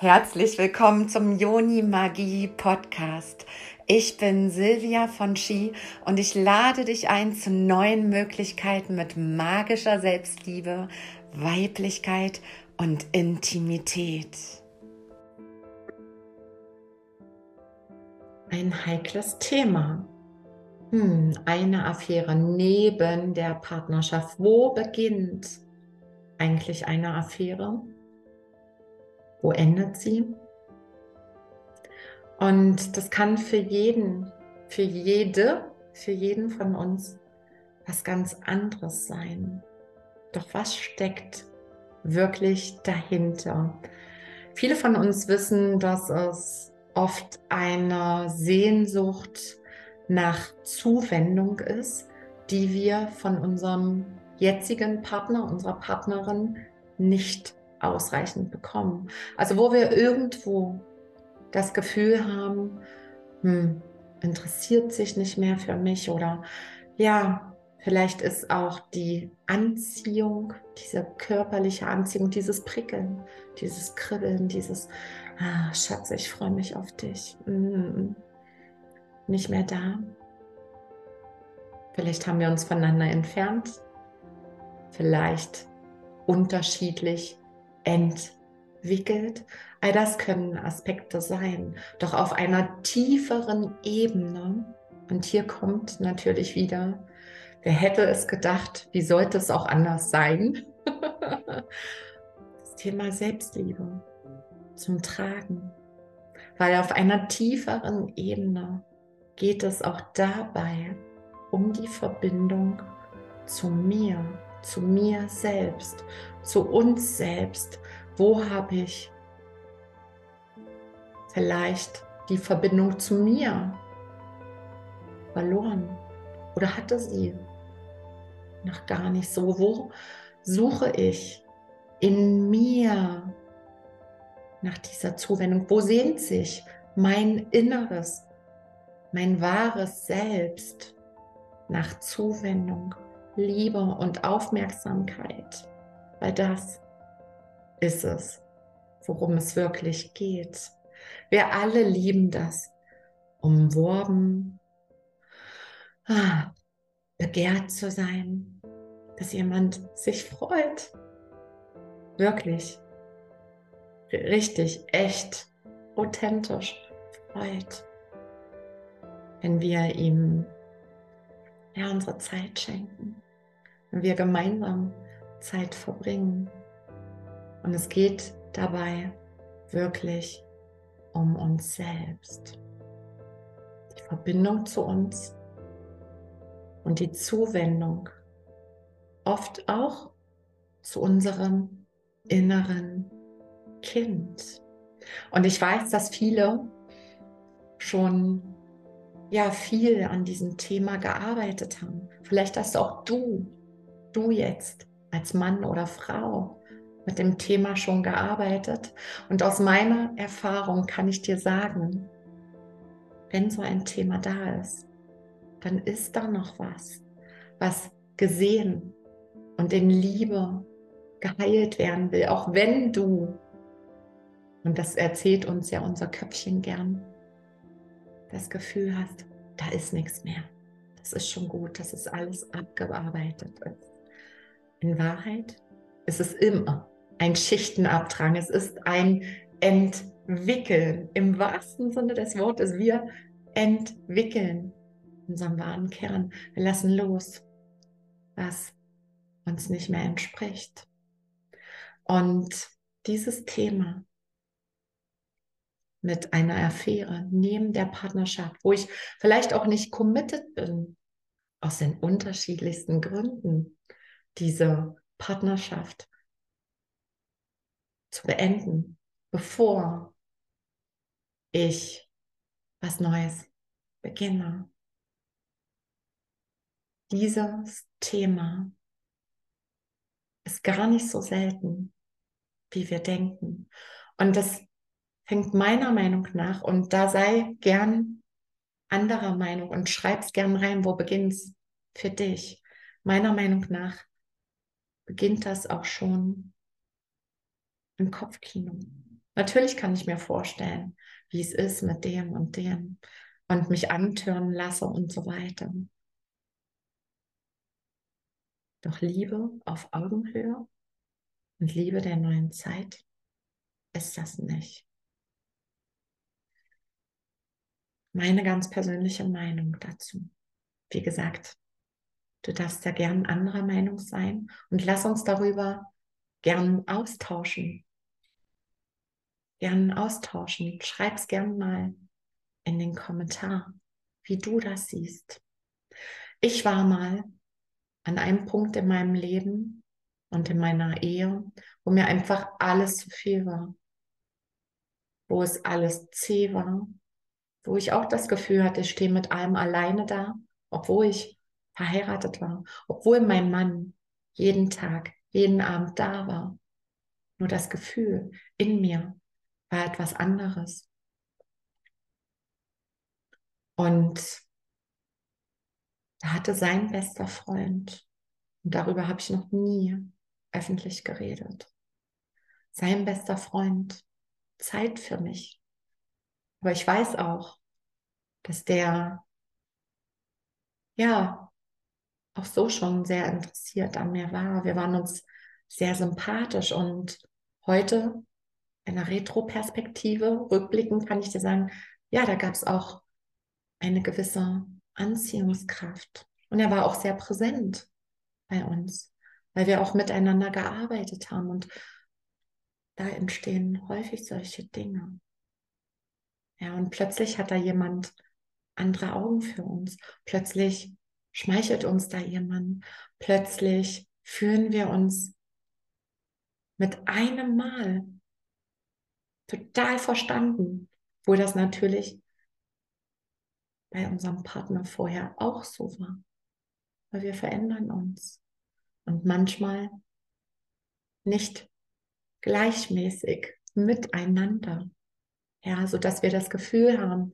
Herzlich willkommen zum Yoni Magie Podcast. Ich bin Silvia von Ski und ich lade dich ein zu neuen Möglichkeiten mit magischer Selbstliebe, Weiblichkeit und Intimität. Ein heikles Thema. Hm, eine Affäre neben der Partnerschaft. Wo beginnt eigentlich eine Affäre? Wo endet sie? Und das kann für jeden, für jede, für jeden von uns was ganz anderes sein. Doch was steckt wirklich dahinter? Viele von uns wissen, dass es oft eine Sehnsucht nach Zuwendung ist, die wir von unserem jetzigen Partner, unserer Partnerin nicht ausreichend bekommen. Also wo wir irgendwo das Gefühl haben, hm, interessiert sich nicht mehr für mich oder ja, vielleicht ist auch die Anziehung, diese körperliche Anziehung, dieses Prickeln, dieses Kribbeln, dieses ah, Schatz, ich freue mich auf dich, hm, nicht mehr da. Vielleicht haben wir uns voneinander entfernt, vielleicht unterschiedlich entwickelt. All das können Aspekte sein, doch auf einer tieferen Ebene. Und hier kommt natürlich wieder, wer hätte es gedacht, wie sollte es auch anders sein? das Thema Selbstliebe zum Tragen. Weil auf einer tieferen Ebene geht es auch dabei um die Verbindung zu mir, zu mir selbst, zu uns selbst. Wo habe ich vielleicht die Verbindung zu mir verloren oder hatte sie noch gar nicht so? Wo suche ich in mir nach dieser Zuwendung? Wo sehnt sich mein Inneres, mein wahres Selbst nach Zuwendung? Liebe und Aufmerksamkeit, weil das ist es, worum es wirklich geht. Wir alle lieben das, umworben, ah, begehrt zu sein, dass jemand sich freut. Wirklich, richtig, echt, authentisch freut, wenn wir ihm ja, unsere Zeit schenken wir gemeinsam Zeit verbringen. Und es geht dabei wirklich um uns selbst. Die Verbindung zu uns und die Zuwendung oft auch zu unserem inneren Kind. Und ich weiß, dass viele schon ja viel an diesem Thema gearbeitet haben. Vielleicht hast auch du du jetzt als Mann oder Frau mit dem Thema schon gearbeitet? Und aus meiner Erfahrung kann ich dir sagen, wenn so ein Thema da ist, dann ist da noch was, was gesehen und in Liebe geheilt werden will, auch wenn du, und das erzählt uns ja unser Köpfchen gern, das Gefühl hast, da ist nichts mehr. Das ist schon gut, dass es alles abgearbeitet ist. In Wahrheit ist es immer ein Schichtenabdrang. Es ist ein Entwickeln. Im wahrsten Sinne des Wortes. Wir entwickeln unseren wahren Kern. Wir lassen los, was uns nicht mehr entspricht. Und dieses Thema mit einer Affäre neben der Partnerschaft, wo ich vielleicht auch nicht committed bin, aus den unterschiedlichsten Gründen, diese Partnerschaft zu beenden, bevor ich was Neues beginne. Dieses Thema ist gar nicht so selten, wie wir denken. Und das fängt meiner Meinung nach, und da sei gern anderer Meinung und schreib's gern rein, wo beginnt's für dich. Meiner Meinung nach beginnt das auch schon im Kopfkino. Natürlich kann ich mir vorstellen, wie es ist mit dem und dem und mich antören lasse und so weiter. Doch Liebe auf Augenhöhe und Liebe der neuen Zeit ist das nicht. Meine ganz persönliche Meinung dazu. Wie gesagt, du darfst ja gern anderer Meinung sein und lass uns darüber gern austauschen. Gern austauschen. Schreib's gern mal in den Kommentar, wie du das siehst. Ich war mal an einem Punkt in meinem Leben und in meiner Ehe, wo mir einfach alles zu viel war, wo es alles zäh war, wo ich auch das Gefühl hatte, ich stehe mit allem alleine da, obwohl ich verheiratet war, obwohl mein Mann jeden Tag, jeden Abend da war. Nur das Gefühl in mir war etwas anderes. Und da hatte sein bester Freund, und darüber habe ich noch nie öffentlich geredet, sein bester Freund, Zeit für mich. Aber ich weiß auch, dass der, ja, auch so schon sehr interessiert an mir war. Wir waren uns sehr sympathisch und heute in der Retro-Perspektive, rückblickend kann ich dir sagen, ja, da gab es auch eine gewisse Anziehungskraft. Und er war auch sehr präsent bei uns, weil wir auch miteinander gearbeitet haben. Und da entstehen häufig solche Dinge. Ja, und plötzlich hat da jemand andere Augen für uns. Plötzlich schmeichelt uns da jemand. Plötzlich fühlen wir uns mit einem Mal total verstanden, wo das natürlich bei unserem Partner vorher auch so war. Weil wir verändern uns. Und manchmal nicht gleichmäßig miteinander. Ja, so dass wir das Gefühl haben,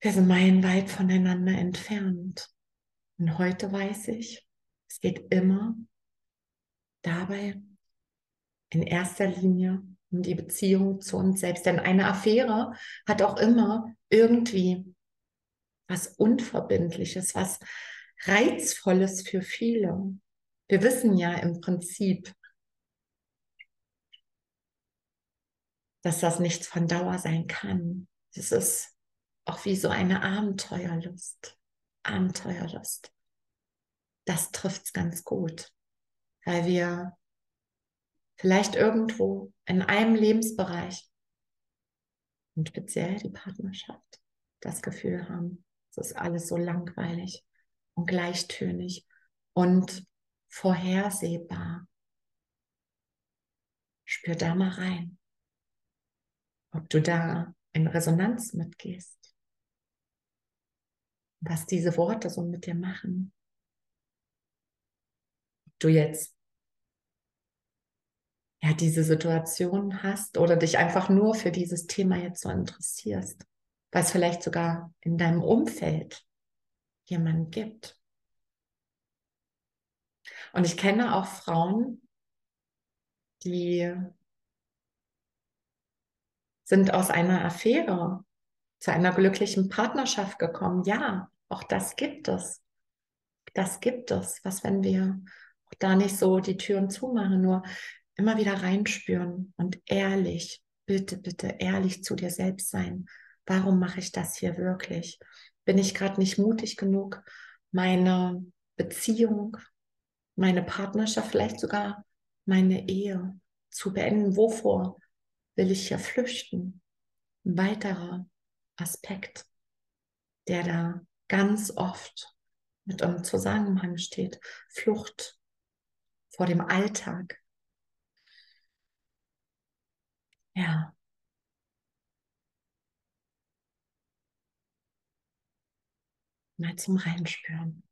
wir sind meilenweit voneinander entfernt. Und heute weiß ich, es geht immer dabei in erster Linie um die Beziehung zu uns selbst. Denn eine Affäre hat auch immer irgendwie was Unverbindliches, was Reizvolles für viele. Wir wissen ja im Prinzip, dass das nichts von Dauer sein kann. Es ist auch wie so eine Abenteuerlust. Abenteuerlust. Das trifft es ganz gut, weil wir vielleicht irgendwo in einem Lebensbereich und speziell die Partnerschaft das Gefühl haben, es ist alles so langweilig und gleichtönig und vorhersehbar. Spür da mal rein, ob du da in Resonanz mitgehst, was diese Worte so mit dir machen. Du jetzt ja, diese Situation hast oder dich einfach nur für dieses Thema jetzt so interessierst, was vielleicht sogar in deinem Umfeld jemanden gibt. Und ich kenne auch Frauen, die sind aus einer Affäre zu einer glücklichen Partnerschaft gekommen. Ja, auch das gibt es. Das gibt es. Was, wenn wir auch da nicht so die Türen zumachen, nur immer wieder reinspüren und ehrlich, bitte, bitte ehrlich zu dir selbst sein. Warum mache ich das hier wirklich? Bin ich gerade nicht mutig genug, meine Beziehung, meine Partnerschaft, vielleicht sogar meine Ehe zu beenden? Wovor will ich hier flüchten? Ein weiterer Aspekt, der da ganz oft mit einem Zusammenhang steht. Flucht vor dem Alltag, Ja. Mal zum Reinspüren.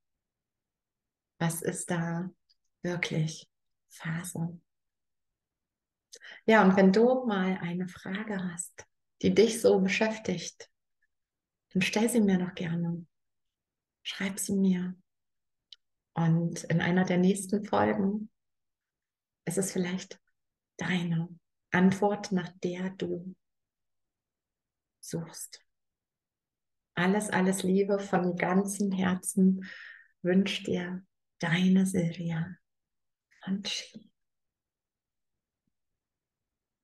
Was ist da wirklich Phase? Ja, und wenn du mal eine Frage hast, die dich so beschäftigt, dann stell sie mir doch gerne. Schreib sie mir. Und in einer der nächsten Folgen ist es vielleicht deine Antwort, nach der du suchst. Alles, alles Liebe von ganzem Herzen wünscht dir deine Silvia von Chi.